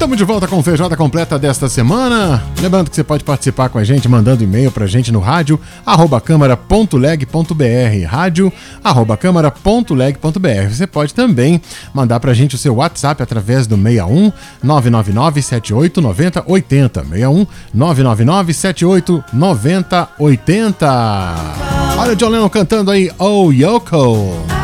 Estamos de volta com Feijoada Completa desta semana. Lembrando que você pode participar com a gente mandando e-mail para a gente no rádio arroba câmara.leg.br rádio arroba câmara.leg.br Você pode também mandar para a gente o seu WhatsApp através do 61 999 78 90 80 61 999 78 90 80 Olha o John Lennon cantando aí Oh Yoko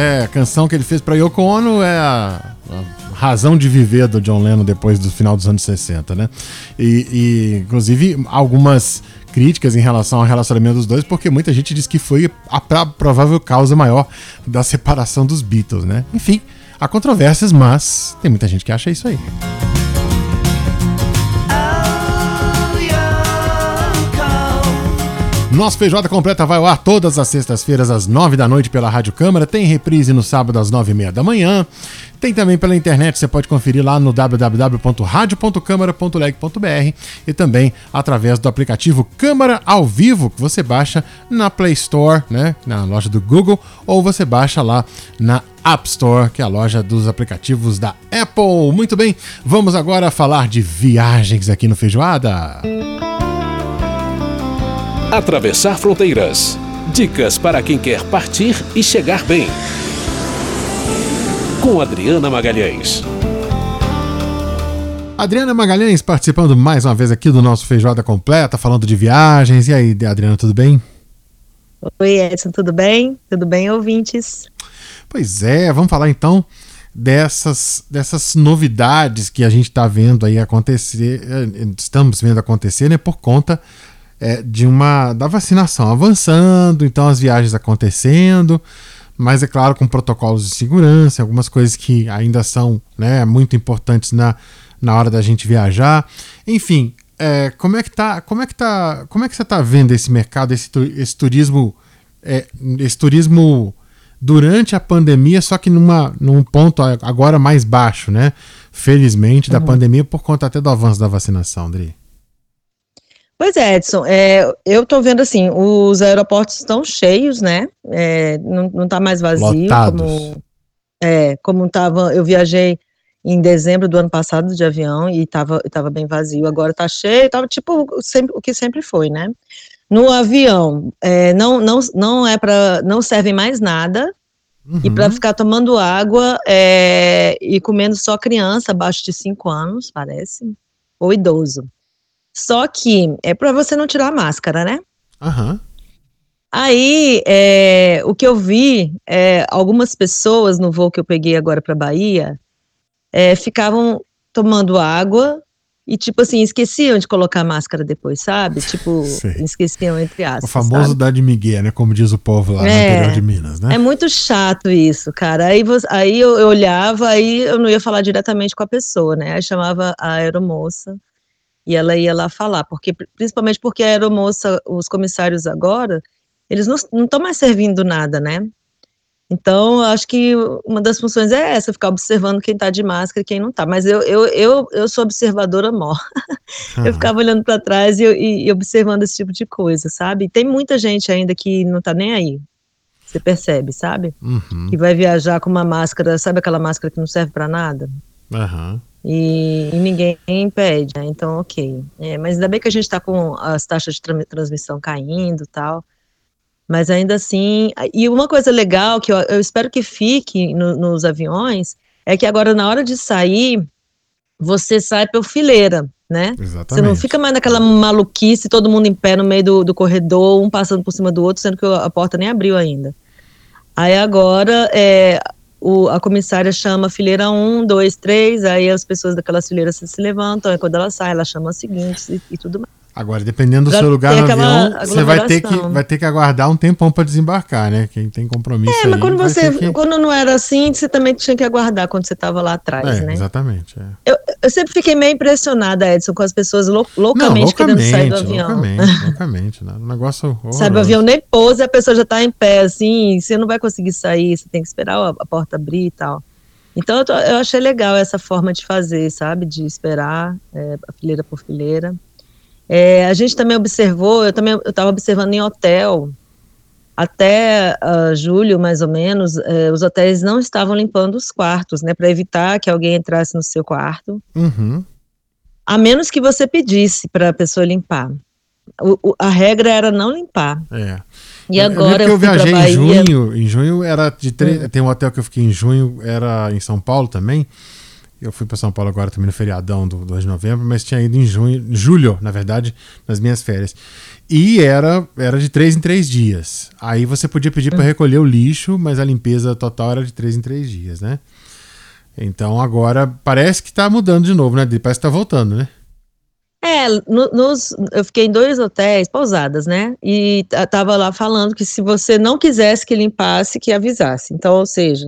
É, a canção que ele fez para Yoko Ono é a, a, razão de viver do John Lennon depois do final dos anos 60, né? E, e, inclusive algumas críticas em relação ao relacionamento dos dois, porque muita gente diz que foi a provável causa maior da separação dos Beatles, né? Enfim, há controvérsias, mas tem muita gente que acha isso aí. Nosso Feijoada Completa vai ao ar todas as sextas-feiras às nove da noite pela Rádio Câmara. Tem reprise no sábado às nove e meia da manhã. Tem também pela internet, você pode conferir lá no www.radio.câmara.leg.br e também através do aplicativo Câmara ao Vivo, que você baixa na Play Store, né, na loja do Google, ou você baixa lá na App Store, que é a loja dos aplicativos da Apple. Muito bem, vamos agora falar de viagens aqui no Feijoada. Música Atravessar fronteiras. Dicas para quem quer partir e chegar bem. Com Adriana Magalhães. Adriana Magalhães participando mais uma vez aqui do nosso Feijoada Completa, falando de viagens. E aí, Adriana, tudo bem? Oi, Edson, tudo bem? Tudo bem, ouvintes? Pois é, vamos falar então dessas, dessas novidades que a gente está vendo aí acontecer, eh, estamos vendo acontecer, né, por conta é, de uma da vacinação avançando, então as viagens acontecendo, mas é claro com protocolos de segurança, algumas coisas que ainda são né, muito importantes na, na hora da gente viajar. Enfim, é, como é que tá? Como é que tá? Como é que você está vendo esse mercado, esse, esse turismo, é, esse turismo durante a pandemia, só que numa, num ponto agora mais baixo, né? Felizmente, da uhum. pandemia, por conta até do avanço da vacinação, André. Pois é, Edson, é, eu estou vendo assim, os aeroportos estão cheios, né? É, não, está mais vazio Lotados. como é, como tava, eu viajei em dezembro do ano passado de avião e estava tava bem vazio. Agora está cheio, estava tipo sempre, o que sempre foi, né? No avião, é, não, não, não é para, não serve mais nada. Uhum. E para ficar tomando água é, e comendo só criança abaixo de 5 anos, parece, ou idoso. Só que é para você não tirar a máscara, né? Aham. Uhum. Aí, é, o que eu vi, é, algumas pessoas no voo que eu peguei agora para Bahia é, ficavam tomando água e, tipo assim, esqueciam de colocar a máscara depois, sabe? Tipo, Sei. esqueciam entre aspas. O famoso sabe? dar de migué, né? Como diz o povo lá é, no interior de Minas, né? É muito chato isso, cara. Aí, você, aí eu, eu olhava, aí eu não ia falar diretamente com a pessoa, né? Aí chamava a aeromoça e ela ia lá falar, porque principalmente porque a aeromoça, os comissários agora, eles não estão mais servindo nada, né? Então, acho que uma das funções é essa, ficar observando quem está de máscara e quem não está. Mas eu, eu, eu, eu sou observadora mó. Eu ficava olhando para trás e, e, e, observando esse tipo de coisa, sabe? tem muita gente ainda que não está nem aí. Você percebe, sabe? Uhum. Que vai viajar com uma máscara, sabe aquela máscara que não serve para nada? Uhum e, e ninguém impede, né? Então, ok. É, mas ainda bem que a gente está com as taxas de transmissão caindo tal. Mas ainda assim. E uma coisa legal que eu, eu espero que fique no, nos aviões é que agora, na hora de sair, você sai por fileira, né? Exatamente. Você não fica mais naquela maluquice, todo mundo em pé no meio do, do corredor, um passando por cima do outro, sendo que a porta nem abriu ainda. Aí agora, é, o, a comissária chama a fileira 1, 2, 3, aí as pessoas daquelas fileiras se, levantam, e quando ela sai, ela chama as seguintes e, e tudo mais. Agora, dependendo do seu lugar no avião, você vai ter, que, vai ter que aguardar um tempão para desembarcar, né? Quem tem compromisso. É, mas quando você. Que... Quando não era assim, você também tinha que aguardar quando você estava lá atrás, é, né? Exatamente. É. Eu, eu, sempre fiquei meio impressionada, Edson, com as pessoas lou loucamente, não, querendo sair do avião. Loucamente, loucamente. Né? Um negócio horroroso. Sabe, o avião nem pousa, a pessoa já está em pé, assim, você não vai conseguir sair, você tem que esperar a, a porta abrir e tal. Então, eu, tô, eu, achei legal essa forma de fazer, sabe? De esperar é, a fileira por fileira. É, a gente também observou, eu também estava observando em hotel, até uh, julho, mais ou menos, uh, os hotéis não estavam limpando os quartos, né, para evitar que alguém entrasse no seu quarto. Uhum. A menos que você pedisse para a pessoa limpar. O, o, a regra era não limpar. É. E agora eu, eu, viajei em junho, em junho era de três, hum. tem um hotel que eu fiquei em junho, era em São Paulo também. Eu fui para São Paulo agora também no feriadão do 2 de novembro, mas tinha ido em junho, julho, na verdade, nas minhas férias. E era, era de três em três dias. Aí você podia pedir para hum. recolher o lixo, mas a limpeza total era de três em três dias, né? Então agora parece que está mudando de novo, né? Parece que está voltando, né? É, no, nos, eu fiquei em dois hotéis, pousadas, né? E tava lá falando que se você não quisesse que limpasse, que avisasse. Então, ou seja,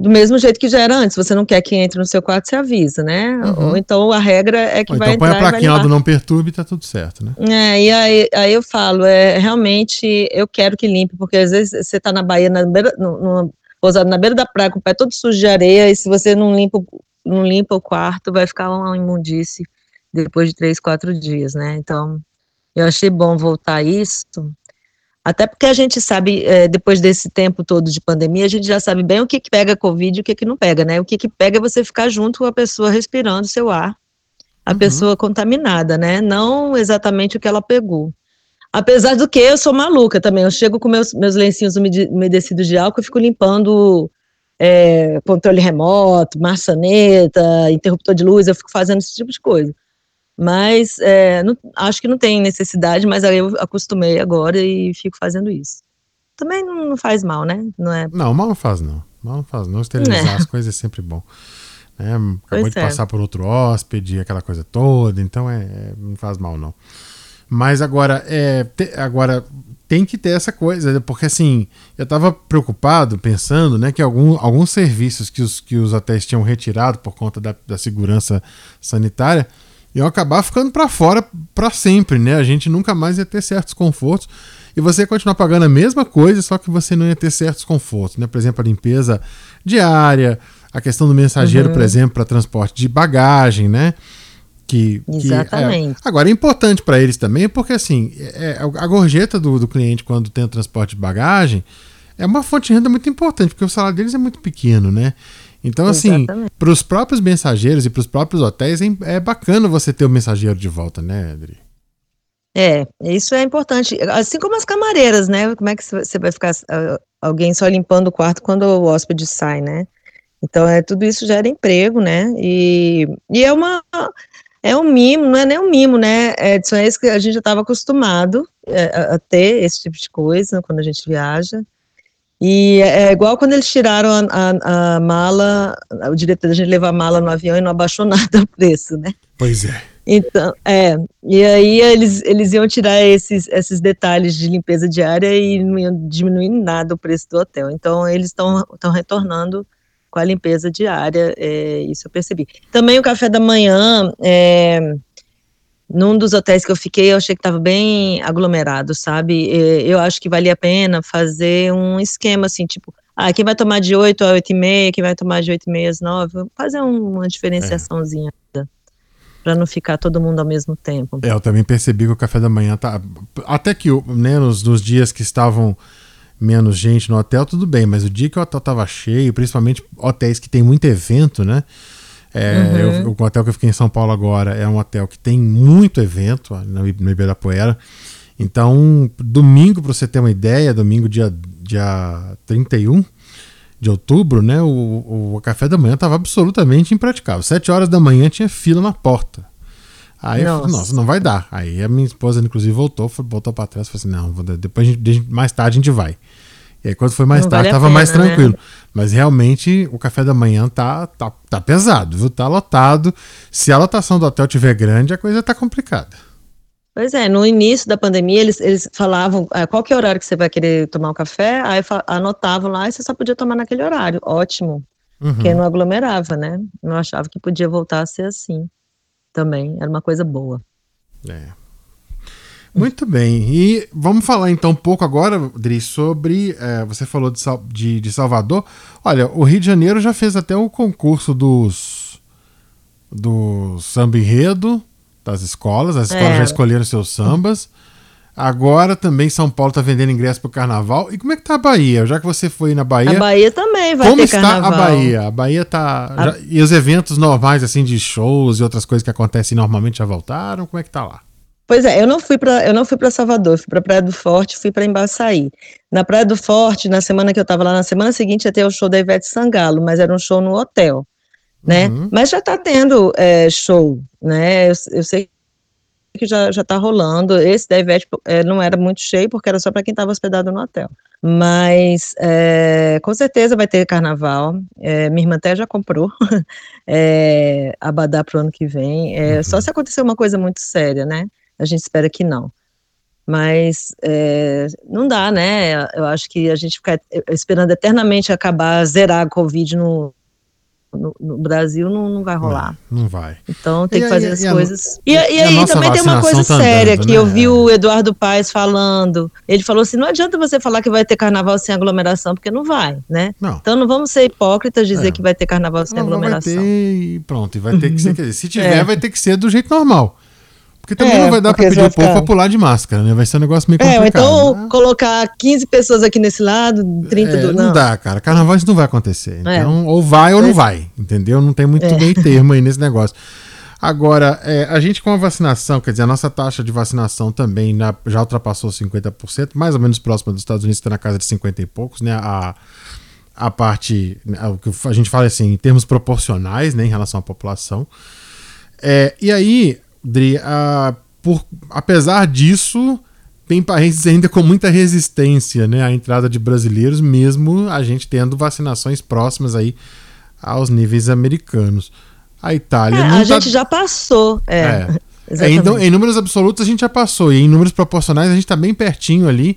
do mesmo jeito que já era antes. Você não quer que entre no seu quarto, você avisa, né? Uhum. Ou então a regra é que Ou vai então entrar. Põe a plaquinha do não perturbe e tá tudo certo, né? É, e aí, aí eu falo, é, realmente eu quero que limpe, porque às vezes você tá na Bahia, na beira, no, pousado na beira da praia, com o pé todo sujo de areia, e se você não limpa, não limpa o quarto, vai ficar uma imundície depois de três, quatro dias, né? Então, eu achei bom voltar isso, até porque a gente sabe, é, depois desse tempo todo de pandemia, a gente já sabe bem o que, que pega Covid e o que, que não pega, né? O que, que pega é você ficar junto com a pessoa respirando seu ar, a uhum. pessoa contaminada, né? Não exatamente o que ela pegou. Apesar do que eu sou maluca também, eu chego com meus, meus lencinhos umedecidos de álcool e fico limpando é, controle remoto, maçaneta, interruptor de luz, eu fico fazendo esse tipo de coisa. Mas é, não, acho que não tem necessidade, mas aí eu acostumei agora e fico fazendo isso. Também não, faz mal, né? Não, é... não, mal não faz não. Mal não faz não. Esterilizar é. as coisas é sempre bom. É, acabou pois de é. passar por outro hóspede, aquela coisa toda, então é, é não faz mal não. Mas agora, é, te, agora tem que ter essa coisa, porque assim, eu estava preocupado, pensando, né, que algum, alguns serviços que os, que os hotéis tinham retirado por conta da, da segurança sanitária, iam acabar ficando para fora para sempre, né? A gente nunca mais ia ter certos confortos e você ia continuar pagando a mesma coisa, só que você não ia ter certos confortos, né? Por exemplo, a limpeza diária, a questão do mensageiro, uhum. por exemplo, para transporte de bagagem, né? Que, Exatamente. Que é, agora é importante para eles também, porque assim, é, a gorjeta do, do cliente quando tem o transporte de bagagem é uma fonte de renda muito importante, porque o salário deles é muito pequeno, né? Então, assim, para os próprios mensageiros e para os próprios hotéis, é bacana você ter o mensageiro de volta, né, Adri? É, isso é importante. Assim como as camareiras, né? Como é que você vai ficar uh, alguém só limpando o quarto quando o hóspede sai, né? Então, é, tudo isso gera emprego, né? E, e é uma. É um mimo, não é nem um mimo, né, Edson? É isso que a gente já estava acostumado é, a, a ter esse tipo de coisa quando a gente viaja. E é, é igual quando eles tiraram a, a, a, mala, o diretor da gente levar a mala no avião e não abaixou nada o preço, né? Pois é. Então, é, e aí eles, eles iam tirar esses, esses detalhes de limpeza diária e não iam diminuir nada o preço do hotel. Então, eles estão retornando com a limpeza diária, é, isso eu percebi. Também o café da manhã, é, num dos hotéis que eu fiquei, eu achei que estava bem aglomerado, sabe? Eu acho que valia a pena fazer um esquema assim, tipo, ah, quem vai tomar de 8 a 8 e meia, quem vai tomar de 8 e meia às 9, fazer uma diferenciaçãozinha. É. Para não ficar todo mundo ao mesmo tempo. É, eu também percebi que o café da manhã tá. Até que né, nos, nos dias que estavam menos gente no hotel, tudo bem, mas o dia que o hotel tava cheio, principalmente hotéis que tem muito evento, né? É, uhum. eu, o hotel que eu fiquei em São Paulo agora é um hotel que tem muito evento no, no Ibirapuera. Então, domingo, para você ter uma ideia, domingo, dia, dia 31 de outubro, né? O, o café da manhã estava absolutamente impraticável. Sete horas da manhã tinha fila na porta. Aí nossa. eu falei, nossa, não vai dar. Aí a minha esposa, inclusive, voltou, voltou para trás e falou assim: não, depois gente, mais tarde a gente vai. E aí, quando foi mais não tarde, vale tava pena, mais né? tranquilo. Mas realmente o café da manhã tá, tá, tá pesado, viu? Tá lotado. Se a lotação do hotel tiver grande, a coisa tá complicada. Pois é, no início da pandemia, eles, eles falavam ah, qual que é o horário que você vai querer tomar um café, aí anotavam lá e você só podia tomar naquele horário. Ótimo. Uhum. Porque não aglomerava, né? Eu achava que podia voltar a ser assim também. Era uma coisa boa. É. Muito bem. E vamos falar então um pouco agora, Dri, sobre. É, você falou de, de, de, Salvador. Olha, o Rio de Janeiro já fez até o concurso dos. do samba enredo. das escolas, as escolas é. já escolheram seus sambas. Agora também São Paulo está vendendo ingresso para o carnaval. E como é que tá a Bahia? Já que você foi na Bahia. A Bahia também vai como ter carnaval. Como está a Bahia? A Bahia tá. A... Já... E os eventos normais, assim, de shows e outras coisas que acontecem normalmente já voltaram? Como é que tá lá? Pois é, eu não fui para eu não fui para Salvador, fui para Praia do Forte, fui para Embaçaí. Na Praia do Forte, na semana que eu estava lá, na semana seguinte ia ter o show da Ivete Sangalo, mas era um show no hotel, né? Uhum. Mas já está tendo é, show, né? Eu, eu sei que já já está rolando. Esse da Ivete é, não era muito cheio porque era só para quem estava hospedado no hotel. Mas é, com certeza vai ter carnaval. É, minha irmã até já comprou é, Abadá para o ano que vem. É, uhum. Só se acontecer uma coisa muito séria, né? A gente espera que não. Mas é, não dá, né? Eu acho que a gente ficar esperando eternamente acabar, zerar a Covid no, no, no, Brasil não, não vai rolar. Não, não vai. Então tem e que fazer as coisas. e, e, e aí também tem uma coisa tá séria andando, que né? eu vi o Eduardo Paes falando. Ele falou assim: não adianta você falar que vai ter carnaval sem aglomeração, porque não vai, né? Não. Então não vamos ser hipócritas dizer é. que vai ter carnaval sem não, aglomeração. Vai ter e pronto, e vai ter que ser. Dizer, se tiver, é. vai ter que ser do jeito normal. Porque também é, não vai dar para pedir o povo pra pular de máscara, né? Vai ser um negócio meio complicado. É, então né? colocar 15 pessoas aqui nesse lado, 30 é, do não. Não dá, cara. Carnaval isso não vai acontecer. É. Então, ou vai ou não é. vai, entendeu? Não tem muito é. meio termo aí nesse negócio. Agora, é, a gente com a vacinação, quer dizer, a nossa taxa de vacinação também na, já ultrapassou 50%, mais ou menos próxima dos Estados Unidos, está na casa de 50 e poucos, né? A, a parte, né, o que a gente fala assim, em termos proporcionais, né, em relação à população. É, e aí, Dri, a, por, apesar disso, tem países ainda com muita resistência né, à entrada de brasileiros, mesmo a gente tendo vacinações próximas aí aos níveis americanos. A Itália. É, a tá... gente já passou. É, é. em, em, números absolutos a gente já passou, e em números proporcionais a gente está bem pertinho ali,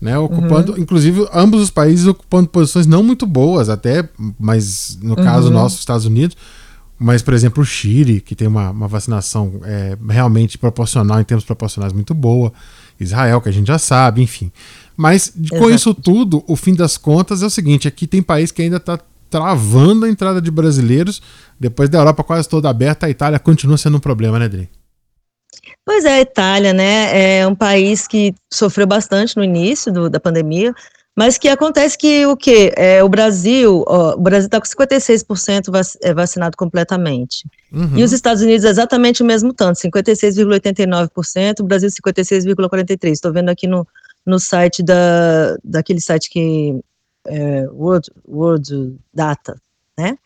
né? Ocupando, uhum. inclusive, ambos os países ocupando posições não muito boas, até, mas no caso uhum. nosso, Estados Unidos mas, por exemplo, o Chile, que tem uma, uma vacinação é, realmente proporcional, em termos proporcionais, muito boa. Israel, que a gente já sabe, enfim. Mas com isso tudo, o fim das contas é o seguinte: aqui tem país que ainda está travando a entrada de brasileiros. Depois da Europa quase toda aberta, a Itália continua sendo um problema, né, Dri? Pois é, a Itália, né, é um país que sofreu bastante no início do, da pandemia, mas que acontece que o que? É, o Brasil, ó, o Brasil está com 56% vac, é, vacinado completamente. Uhum. E os Estados Unidos exatamente o mesmo tanto, 56,89%, o Brasil 56,43%. Estou vendo aqui no, no site da, daquele site que é, World, World Data, né?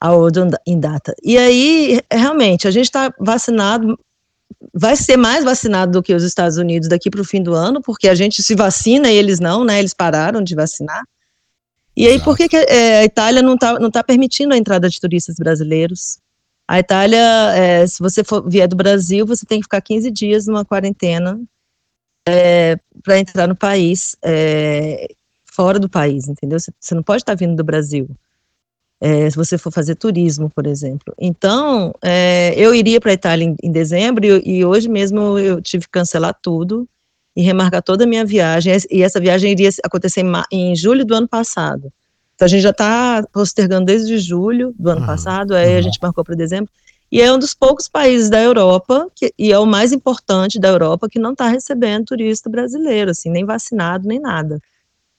A World in Data. E aí, realmente, a gente está vacinado vai ser mais vacinado do que os Estados Unidos daqui para o fim do ano, porque a gente se vacina e eles não, né? Eles pararam de vacinar. E aí, Exato. por que, que é, a Itália não está não tá permitindo a entrada de turistas brasileiros? A Itália, é, se você for, vier do Brasil, você tem que ficar 15 dias numa quarentena é, para entrar no país, é, fora do país, entendeu? Você, você não pode estar tá vindo do Brasil é, se você for fazer turismo, por exemplo. Então, é, eu iria para a Itália em, em dezembro e, e, hoje mesmo eu tive que cancelar tudo e remarcar toda a minha viagem. E essa viagem iria acontecer em, em julho do ano passado. Então, a gente já está postergando desde julho do ano uhum. passado, aí uhum. a gente marcou para dezembro. E é um dos poucos países da Europa, que, e é o mais importante da Europa, que não está recebendo turista brasileiro, assim, nem vacinado, nem nada.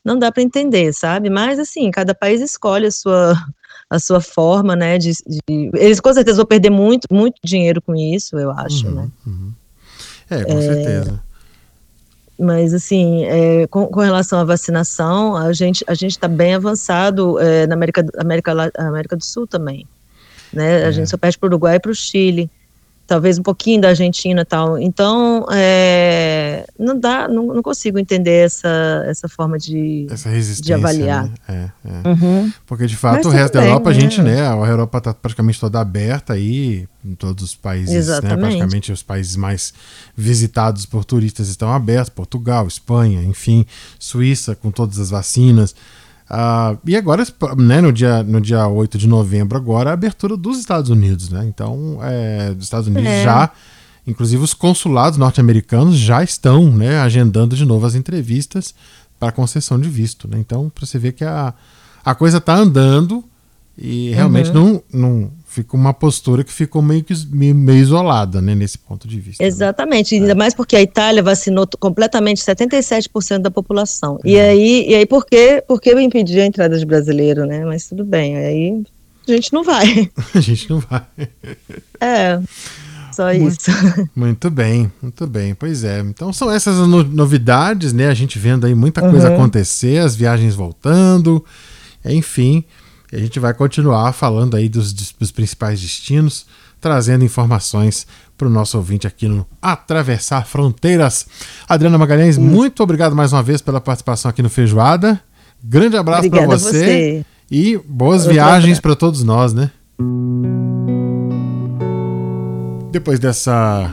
Não dá para entender, sabe? Mas, assim, cada país escolhe a sua, a sua forma, né? De, de, eles com certeza vão perder muito, muito dinheiro com isso, eu acho, uhum, né? Uhum. É, com é, certeza. Mas assim, é, com, com, relação à vacinação, a gente a gente está bem avançado é, na América, América, América do Sul também, né? A gente é. só perde para o Uruguai e para o Chile talvez um pouquinho da Argentina e tal. Então, é, não dá, não, não, consigo entender essa, essa forma de, essa de avaliar. Né? É, é. Uhum. Porque de fato Mas o resto da Europa, a gente, né? né? A Europa está praticamente toda aberta aí, em todos os países, né? Praticamente os países mais visitados por turistas estão abertos, Portugal, Espanha, enfim, Suíça com todas as vacinas. Uh, e agora, né, no, dia, no dia 8 de novembro, agora, a abertura dos Estados Unidos, né? Então, é, dos Estados Unidos é. já, inclusive os consulados norte-americanos já estão né, agendando de novo as entrevistas para concessão de visto, né? Então, para você ver que a, a coisa está andando e realmente uhum. não, não fica uma postura que ficou meio, que, meio, isolada, né, nesse ponto de vista. Né? Exatamente, né? ainda mais porque a Itália vacinou completamente 77% da população. É. E aí, e aí por que, por que impedir a entrada de brasileiro, né? Mas tudo bem, aí a gente não vai. a gente não vai. É. Só muito, isso. Muito bem, muito bem. Pois é. Então são essas as novidades, né? A gente vendo aí muita coisa uhum. acontecer, as viagens voltando, enfim. A gente vai continuar falando aí dos, dos principais destinos, trazendo informações para o nosso ouvinte aqui no Atravessar Fronteiras. Adriana Magalhães, uhum. muito obrigado mais uma vez pela participação aqui no Feijoada. Grande abraço para você, você, e boas viagens para todos nós, né? Depois dessa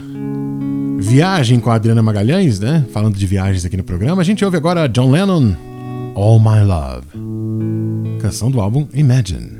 viagem com a Adriana Magalhães, né? Falando de viagens aqui no programa, a gente ouve agora John Lennon, All My Love, canção do álbum Imagine.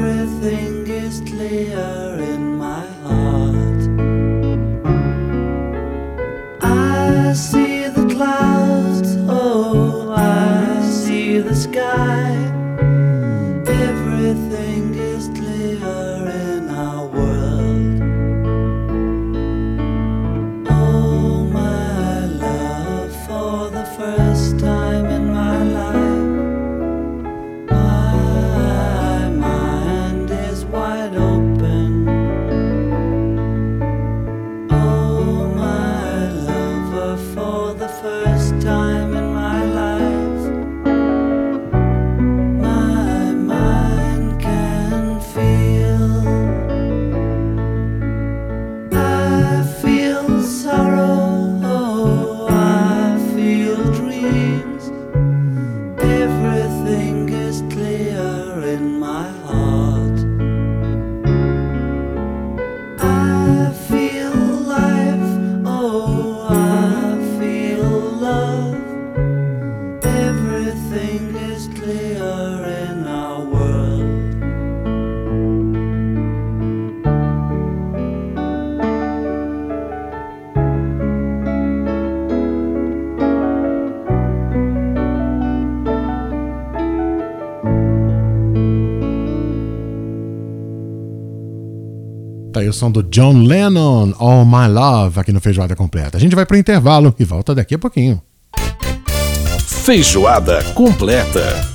everything is clear in aí o som do John Lennon, All My Love, aqui no Feijoada Completa. A gente vai pro intervalo e volta daqui a pouquinho. Feijoada Completa.